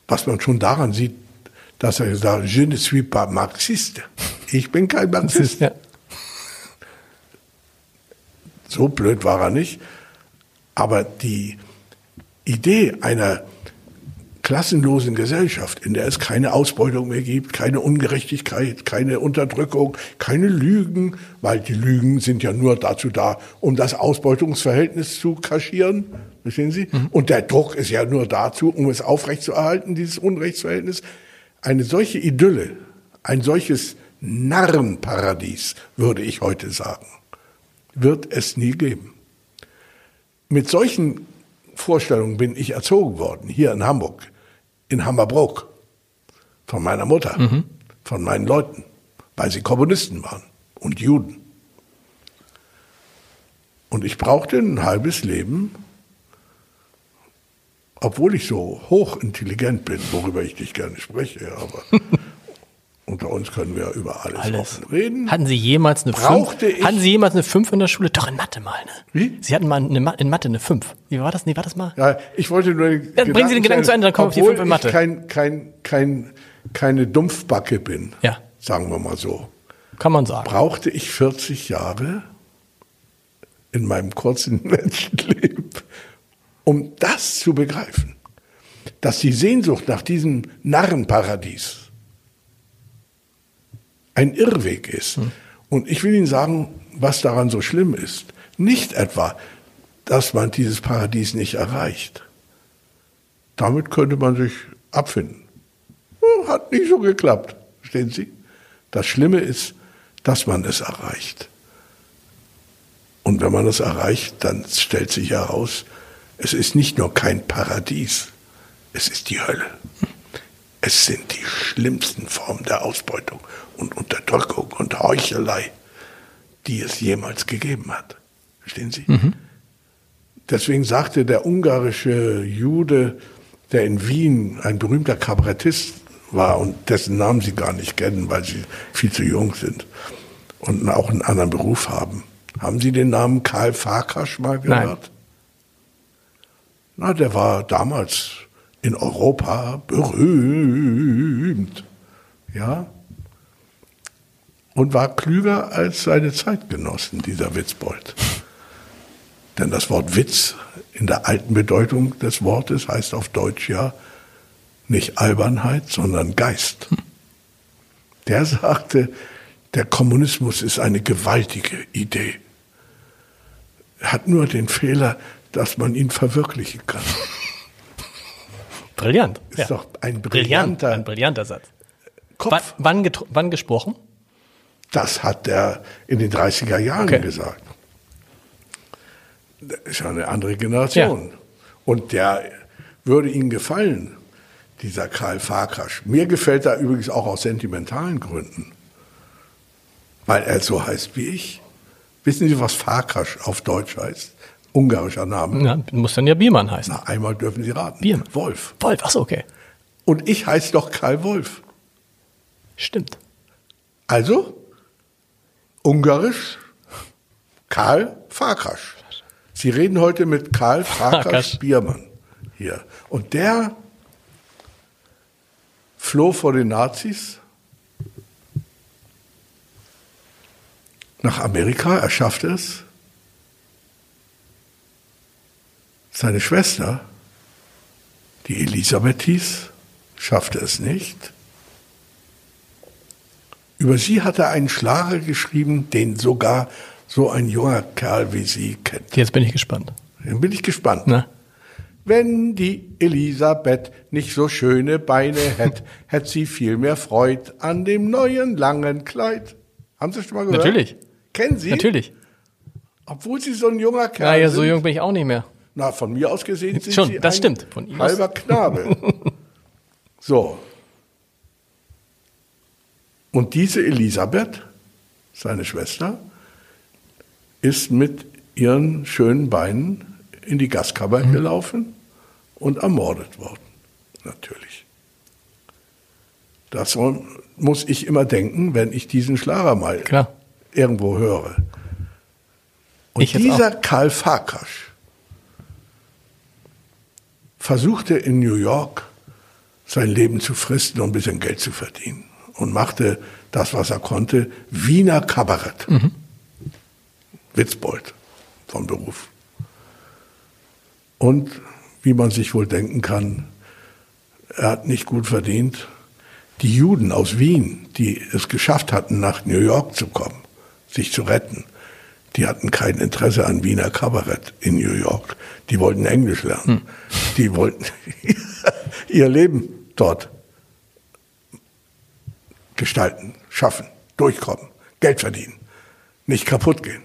was man schon daran sieht, dass er sagt, je ne suis pas marxiste. Ich bin kein Marxist. <laughs> Ja. So blöd war er nicht. Aber die Idee einer klassenlosen Gesellschaft, in der es keine Ausbeutung mehr gibt, keine Ungerechtigkeit, keine Unterdrückung, keine Lügen, weil die Lügen sind ja nur dazu da, um das Ausbeutungsverhältnis zu kaschieren. Verstehen Sie? Mhm. Und der Druck ist ja nur dazu, um es aufrechtzuerhalten, dieses Unrechtsverhältnis. Eine solche Idylle, ein solches Narrenparadies, würde ich heute sagen, wird es nie geben. Mit solchen Vorstellungen bin ich erzogen worden, hier in Hamburg in Hammerbrook von meiner Mutter, mhm. von meinen Leuten, weil sie Kommunisten waren und Juden. Und ich brauchte ein halbes Leben, obwohl ich so hochintelligent bin, worüber ich nicht gerne spreche, aber <laughs> unter uns können wir über alles, alles. offen reden. Hatten Sie jemals eine Brauchte 5? Hatten Sie jemals eine 5 in der Schule? Doch in Mathe mal, ne? Wie? Sie hatten mal eine, in Mathe eine 5. Wie war das? Nee, war das mal? Ja, ich wollte nur ja, Bringen Sie den Gedanken zu Ende, dann kommen wir auf die 5 in Mathe. Ich kein, kein, kein, keine Dumpfbacke bin, ja. sagen wir mal so. Kann man sagen. Brauchte ich 40 Jahre in meinem kurzen <laughs> Menschenleben, um das zu begreifen, dass die Sehnsucht nach diesem Narrenparadies ein Irrweg ist. Hm. Und ich will Ihnen sagen, was daran so schlimm ist. Nicht etwa, dass man dieses Paradies nicht erreicht. Damit könnte man sich abfinden. Hm, hat nicht so geklappt, verstehen Sie? Das Schlimme ist, dass man es erreicht. Und wenn man es erreicht, dann stellt sich heraus, es ist nicht nur kein Paradies, es ist die Hölle. Es sind die schlimmsten Formen der Ausbeutung und Unterdrückung und Heuchelei, die es jemals gegeben hat. Verstehen Sie? Mhm. Deswegen sagte der ungarische Jude, der in Wien ein berühmter Kabarettist war und dessen Namen Sie gar nicht kennen, weil Sie viel zu jung sind und auch einen anderen Beruf haben. Haben Sie den Namen Karl Farkas mal gehört? Nein. Na, der war damals in Europa berühmt. Ja? Und war klüger als seine Zeitgenossen, dieser Witzbold. Denn das Wort Witz in der alten Bedeutung des Wortes heißt auf Deutsch ja nicht Albernheit, sondern Geist. Der sagte, der Kommunismus ist eine gewaltige Idee. Er hat nur den Fehler, dass man ihn verwirklichen kann. Brillant. Ist ja. doch ein brillanter, ein brillanter Satz. Kopf. Wann, wann, wann, gesprochen? Das hat er in den 30er Jahren okay. gesagt. Das ist ja eine andere Generation. Ja. Und der würde Ihnen gefallen, dieser Karl Farkas. Mir gefällt er übrigens auch aus sentimentalen Gründen. Weil er so heißt wie ich. Wissen Sie, was Farkas auf Deutsch heißt? Ungarischer Name. Ja, muss dann ja Biermann heißen. Na, einmal dürfen Sie raten. Biermann. Wolf. Wolf, achso, okay. Und ich heiße doch Karl Wolf. Stimmt. Also, ungarisch, Karl Farkas. Sie reden heute mit Karl Farkas Biermann hier. Und der floh vor den Nazis nach Amerika, er schaffte es, Seine Schwester, die Elisabeth hieß, schaffte es nicht. Über sie hat er einen Schlager geschrieben, den sogar so ein junger Kerl wie sie kennt. Jetzt bin ich gespannt. Dann bin ich gespannt. Na? Wenn die Elisabeth nicht so schöne Beine hätte, <laughs> hätte sie viel mehr Freude an dem neuen langen Kleid. Haben Sie schon mal gehört? Natürlich. Kennen Sie? Natürlich. Obwohl Sie so ein junger Kerl naja, sind. Naja, so jung bin ich auch nicht mehr. Na, von mir aus gesehen sind Schon, Sie das ein stimmt. Von ihm halber Knabe. <laughs> so. Und diese Elisabeth, seine Schwester, ist mit ihren schönen Beinen in die Gaskammer mhm. gelaufen und ermordet worden. Natürlich. Das muss ich immer denken, wenn ich diesen Schlager mal Klar. irgendwo höre. Und dieser Karl Farkasch versuchte in New York sein Leben zu fristen und ein bisschen Geld zu verdienen und machte das, was er konnte, Wiener Kabarett. Witzbold von Beruf. Und wie man sich wohl denken kann, er hat nicht gut verdient. Die Juden aus Wien, die es geschafft hatten, nach New York zu kommen, sich zu retten, die hatten kein Interesse an Wiener Kabarett in New York. Die wollten Englisch lernen. Die wollten <laughs> ihr Leben dort gestalten, schaffen, durchkommen, Geld verdienen, nicht kaputt gehen.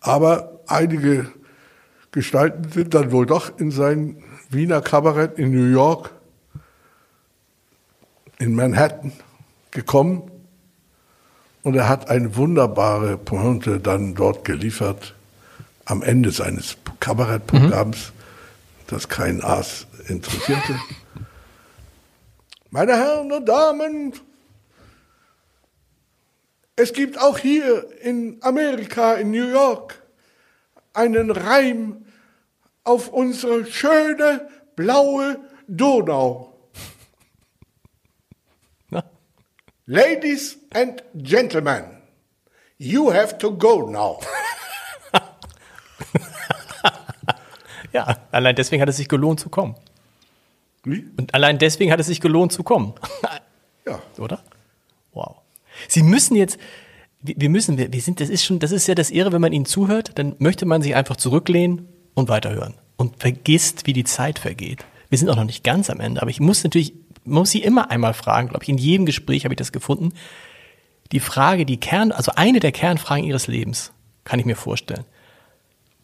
Aber einige Gestalten sind dann wohl doch in sein Wiener Kabarett in New York, in Manhattan gekommen und er hat eine wunderbare Pointe dann dort geliefert am Ende seines Kabarettprogramms, das kein Aas interessierte. Meine Herren und Damen, es gibt auch hier in Amerika, in New York, einen Reim auf unsere schöne blaue Donau. Na? Ladies and Gentlemen, you have to go now. <laughs> Ja, allein deswegen hat es sich gelohnt zu kommen. Wie? Und allein deswegen hat es sich gelohnt zu kommen. <laughs> Ja. Oder? Wow. Sie müssen jetzt, wir müssen, wir, wir sind, das ist schon, das ist ja das Irre, wenn man ihnen zuhört, dann möchte man sich einfach zurücklehnen und weiterhören und vergisst, wie die Zeit vergeht. Wir sind auch noch nicht ganz am Ende, aber ich muss natürlich, muss sie immer einmal fragen, glaube ich, in jedem Gespräch habe ich das gefunden. Die Frage, die Kern, also eine der Kernfragen ihres Lebens, kann ich mir vorstellen.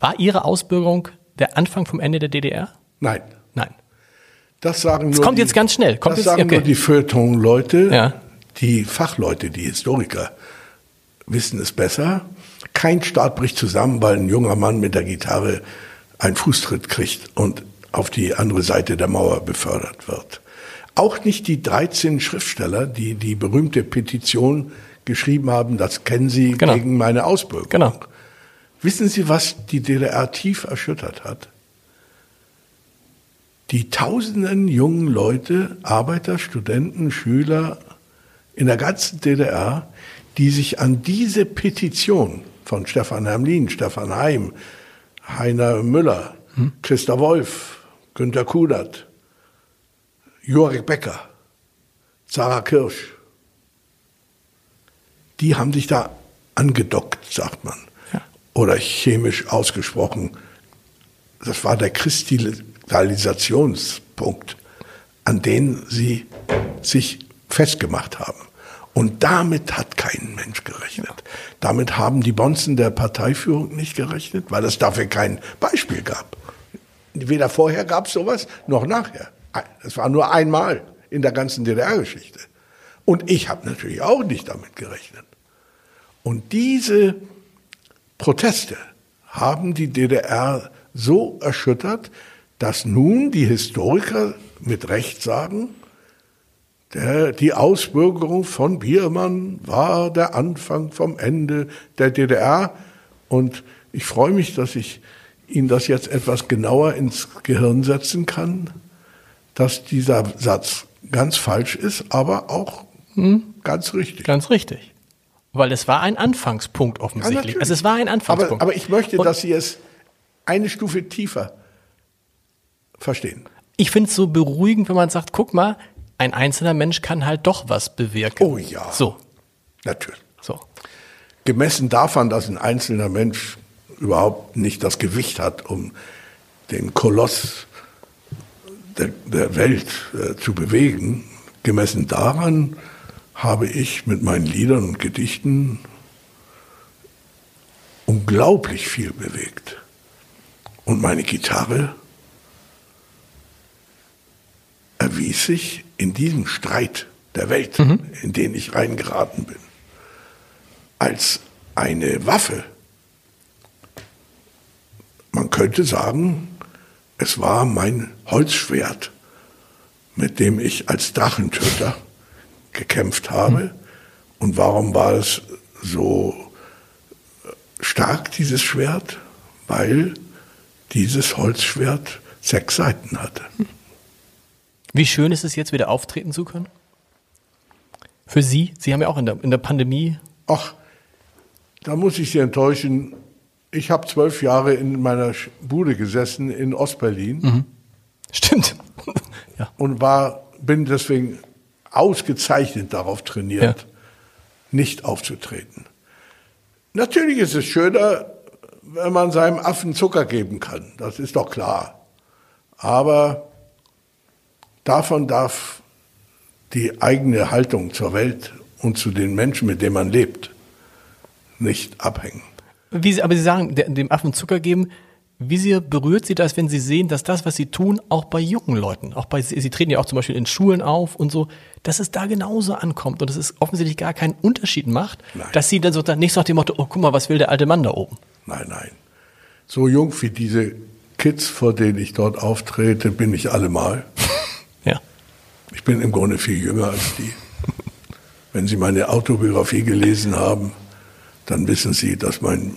War ihre Ausbürgerung der Anfang vom Ende der DDR? Nein. Nein. Das sagen Es nur kommt die, jetzt ganz schnell. Kommt das jetzt- sagen okay. nur die Feuilleton-Leute, Ja. die Fachleute, die Historiker wissen es besser. Kein Staat bricht zusammen, weil ein junger Mann mit der Gitarre einen Fußtritt kriegt und auf die andere Seite der Mauer befördert wird. Auch nicht die 13 Schriftsteller, die die berühmte Petition geschrieben haben, das kennen Sie Genau. gegen meine Ausbürgerung. Genau. Wissen Sie, was die DDR tief erschüttert hat? Die tausenden jungen Leute, Arbeiter, Studenten, Schüler in der ganzen DDR, die sich an diese Petition von Stefan Hermlin, Stefan Heim, Heiner Müller, Christa Wolf, Günter Kudert, Jorik Becker, Sarah Kirsch, die haben sich da angedockt, sagt man. Ja. Oder chemisch ausgesprochen. Das war der Kristallisationspunkt, an den sie sich festgemacht haben. Und damit hat kein Mensch gerechnet. Damit haben die Bonzen der Parteiführung nicht gerechnet, weil es dafür kein Beispiel gab. Weder vorher gab es sowas, noch nachher. Es war nur einmal in der ganzen DDR-Geschichte. Und ich habe natürlich auch nicht damit gerechnet. Und diese Proteste haben die DDR so erschüttert, dass nun die Historiker mit Recht sagen, der, die Ausbürgerung von Biermann war der Anfang vom Ende der DDR. Und ich freue mich, dass ich Ihnen das jetzt etwas genauer ins Gehirn setzen kann, dass dieser Satz ganz falsch ist, aber auch ganz richtig. Ganz richtig. Weil es war ein Anfangspunkt offensichtlich. natürlich. also es war ein Anfangspunkt. Aber, aber ich möchte, Und dass Sie es eine Stufe tiefer verstehen. ich finde es so beruhigend, wenn man sagt, guck mal, ein einzelner Mensch kann halt doch was bewirken. Oh ja. So, Natürlich. so. Gemessen davon, dass ein einzelner Mensch überhaupt nicht das Gewicht hat, um den Koloss der, der Welt äh, zu bewegen, gemessen daran habe ich mit meinen Liedern und Gedichten unglaublich viel bewegt. Und meine Gitarre erwies sich in diesem Streit der Welt, in den ich reingeraten bin, als eine Waffe. Man könnte sagen, es war mein Holzschwert, mit dem ich als Drachentöter gekämpft habe. Hm. Und warum war es so stark, dieses Schwert? Weil dieses Holzschwert sechs Seiten hatte. Wie schön ist es jetzt, wieder auftreten zu können? Für Sie? Sie haben ja auch in der, in der Pandemie. Ach, da muss ich Sie enttäuschen. Ich habe zwölf Jahre in meiner Bude gesessen in Ostberlin. Mhm. Stimmt. <laughs> ja. Und war, bin deswegen ausgezeichnet darauf trainiert, ja. nicht aufzutreten. Natürlich ist es schöner, wenn man seinem Affen Zucker geben kann. Das ist doch klar. Aber davon darf die eigene Haltung zur Welt und zu den Menschen, mit denen man lebt, nicht abhängen. Wie Sie, aber Sie sagen, dem Affen Zucker geben, wie sehr berührt Sie das, wenn Sie sehen, dass das, was Sie tun, auch bei jungen Leuten, auch bei, Sie treten ja auch zum Beispiel in Schulen auf und so, dass es da genauso ankommt und dass es offensichtlich gar keinen Unterschied macht, nein. dass Sie dann so nicht so nach dem Motto, oh, guck mal, was will der alte Mann da oben? Nein, nein. So jung wie diese Kids, vor denen ich dort auftrete, bin ich allemal. <laughs> Ja. Ich bin im Grunde viel jünger als die. Wenn Sie meine Autobiografie gelesen haben, dann wissen Sie, dass mein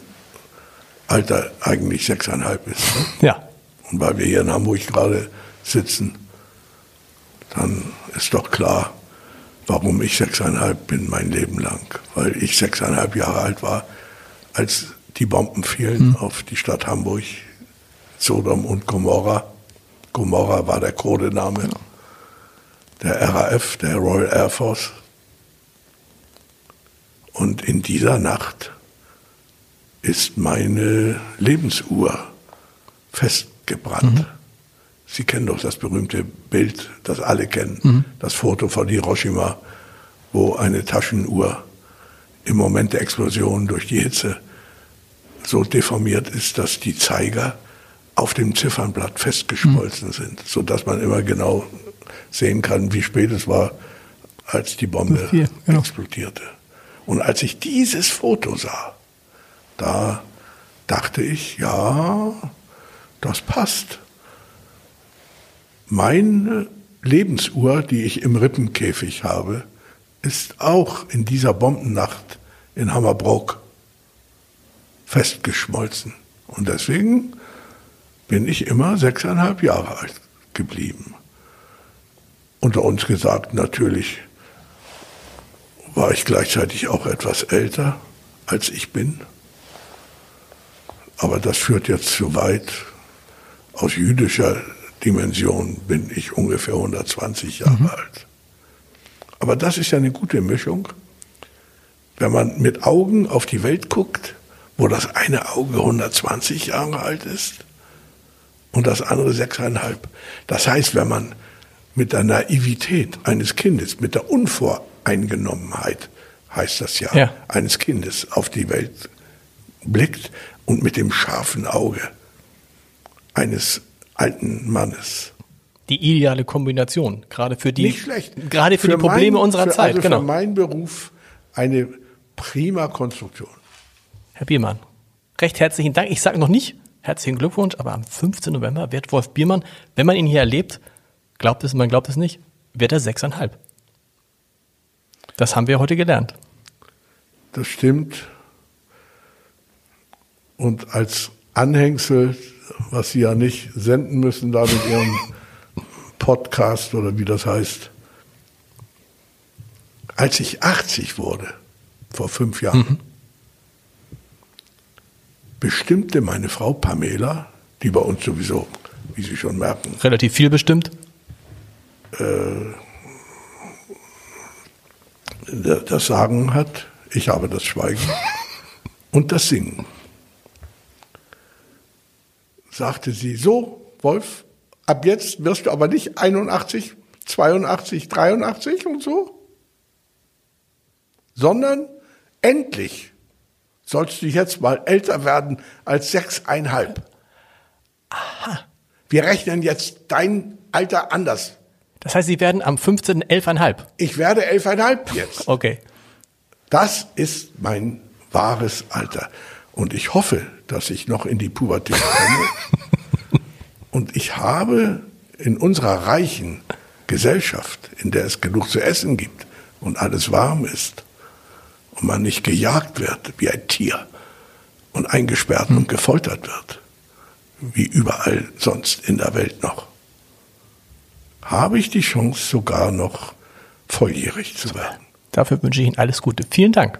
Alter eigentlich sechseinhalb ist. Ne? Ja. Und weil wir hier in Hamburg gerade sitzen, dann ist doch klar, warum ich sechseinhalb bin mein Leben lang. Weil ich sechseinhalb Jahre alt war, als die Bomben fielen mhm. auf die Stadt Hamburg, Sodom und Gomorra. Gomorra war der Codename genau. der RAF, der Royal Air Force. Und in dieser Nacht ist meine Lebensuhr festgebrannt. Mhm. Sie kennen doch das berühmte Bild, das alle kennen, mhm. das Foto von Hiroshima, wo eine Taschenuhr im Moment der Explosion durch die Hitze so deformiert ist, dass die Zeiger auf dem Ziffernblatt festgeschmolzen mhm. sind, so dass man immer genau sehen kann, wie spät es war, als die Bombe viel, genau. explodierte. Und als ich dieses Foto sah, da dachte ich, ja, das passt. Meine Lebensuhr, die ich im Rippenkäfig habe, ist auch in dieser Bombennacht in Hammerbrook festgeschmolzen. Und deswegen bin ich immer sechseinhalb Jahre alt geblieben. Unter uns gesagt, natürlich war ich gleichzeitig auch etwas älter, als ich bin. Aber das führt jetzt zu weit. Aus jüdischer Dimension bin ich ungefähr 120 Jahre mhm. alt. Aber das ist ja eine gute Mischung. Wenn man mit Augen auf die Welt guckt, wo das eine Auge 120 Jahre alt ist und das andere sechseinhalb. Das heißt, wenn man mit der Naivität eines Kindes, mit der Unvoreingenommenheit, heißt das ja, ja. eines Kindes auf die Welt blickt und mit dem scharfen Auge eines alten Mannes. Die ideale Kombination, gerade für die, Nicht schlecht. gerade für, für die Probleme mein, unserer für, Zeit. Also genau. für meinen Beruf eine prima Konstruktion. Herr Biermann, recht herzlichen Dank. Ich sage noch nicht herzlichen Glückwunsch, aber am 15. November wird Wolf Biermann, wenn man ihn hier erlebt, glaubt es, man glaubt es nicht, wird er sechseinhalb. Das haben wir heute gelernt. Das stimmt. Und als Anhängsel, was Sie ja nicht senden müssen, da mit Ihrem Podcast oder wie das heißt, als ich 80 wurde, vor fünf Jahren, mhm. bestimmte meine Frau Pamela, die bei uns sowieso, wie Sie schon merken, relativ viel bestimmt, äh, das Sagen hat, ich habe das Schweigen und das Singen. Sagte sie, so, Wolf, ab jetzt wirst du aber nicht 81, 82, 83 und so, sondern endlich sollst du jetzt mal älter werden als sechseinhalb. Aha. Wir rechnen jetzt dein Alter anders. Das heißt, Sie werden am 15. elfeinhalb. Ich werde elfeinhalb jetzt. Okay. Das ist mein wahres Alter. Und ich hoffe, dass ich noch in die Pubertät komme. <laughs> Und ich habe in unserer reichen Gesellschaft, in der es genug zu essen gibt und alles warm ist und man nicht gejagt wird wie ein Tier und eingesperrt und gefoltert wird, wie überall sonst in der Welt noch, habe ich die Chance sogar noch volljährig zu werden. Dafür wünsche ich Ihnen alles Gute. Vielen Dank.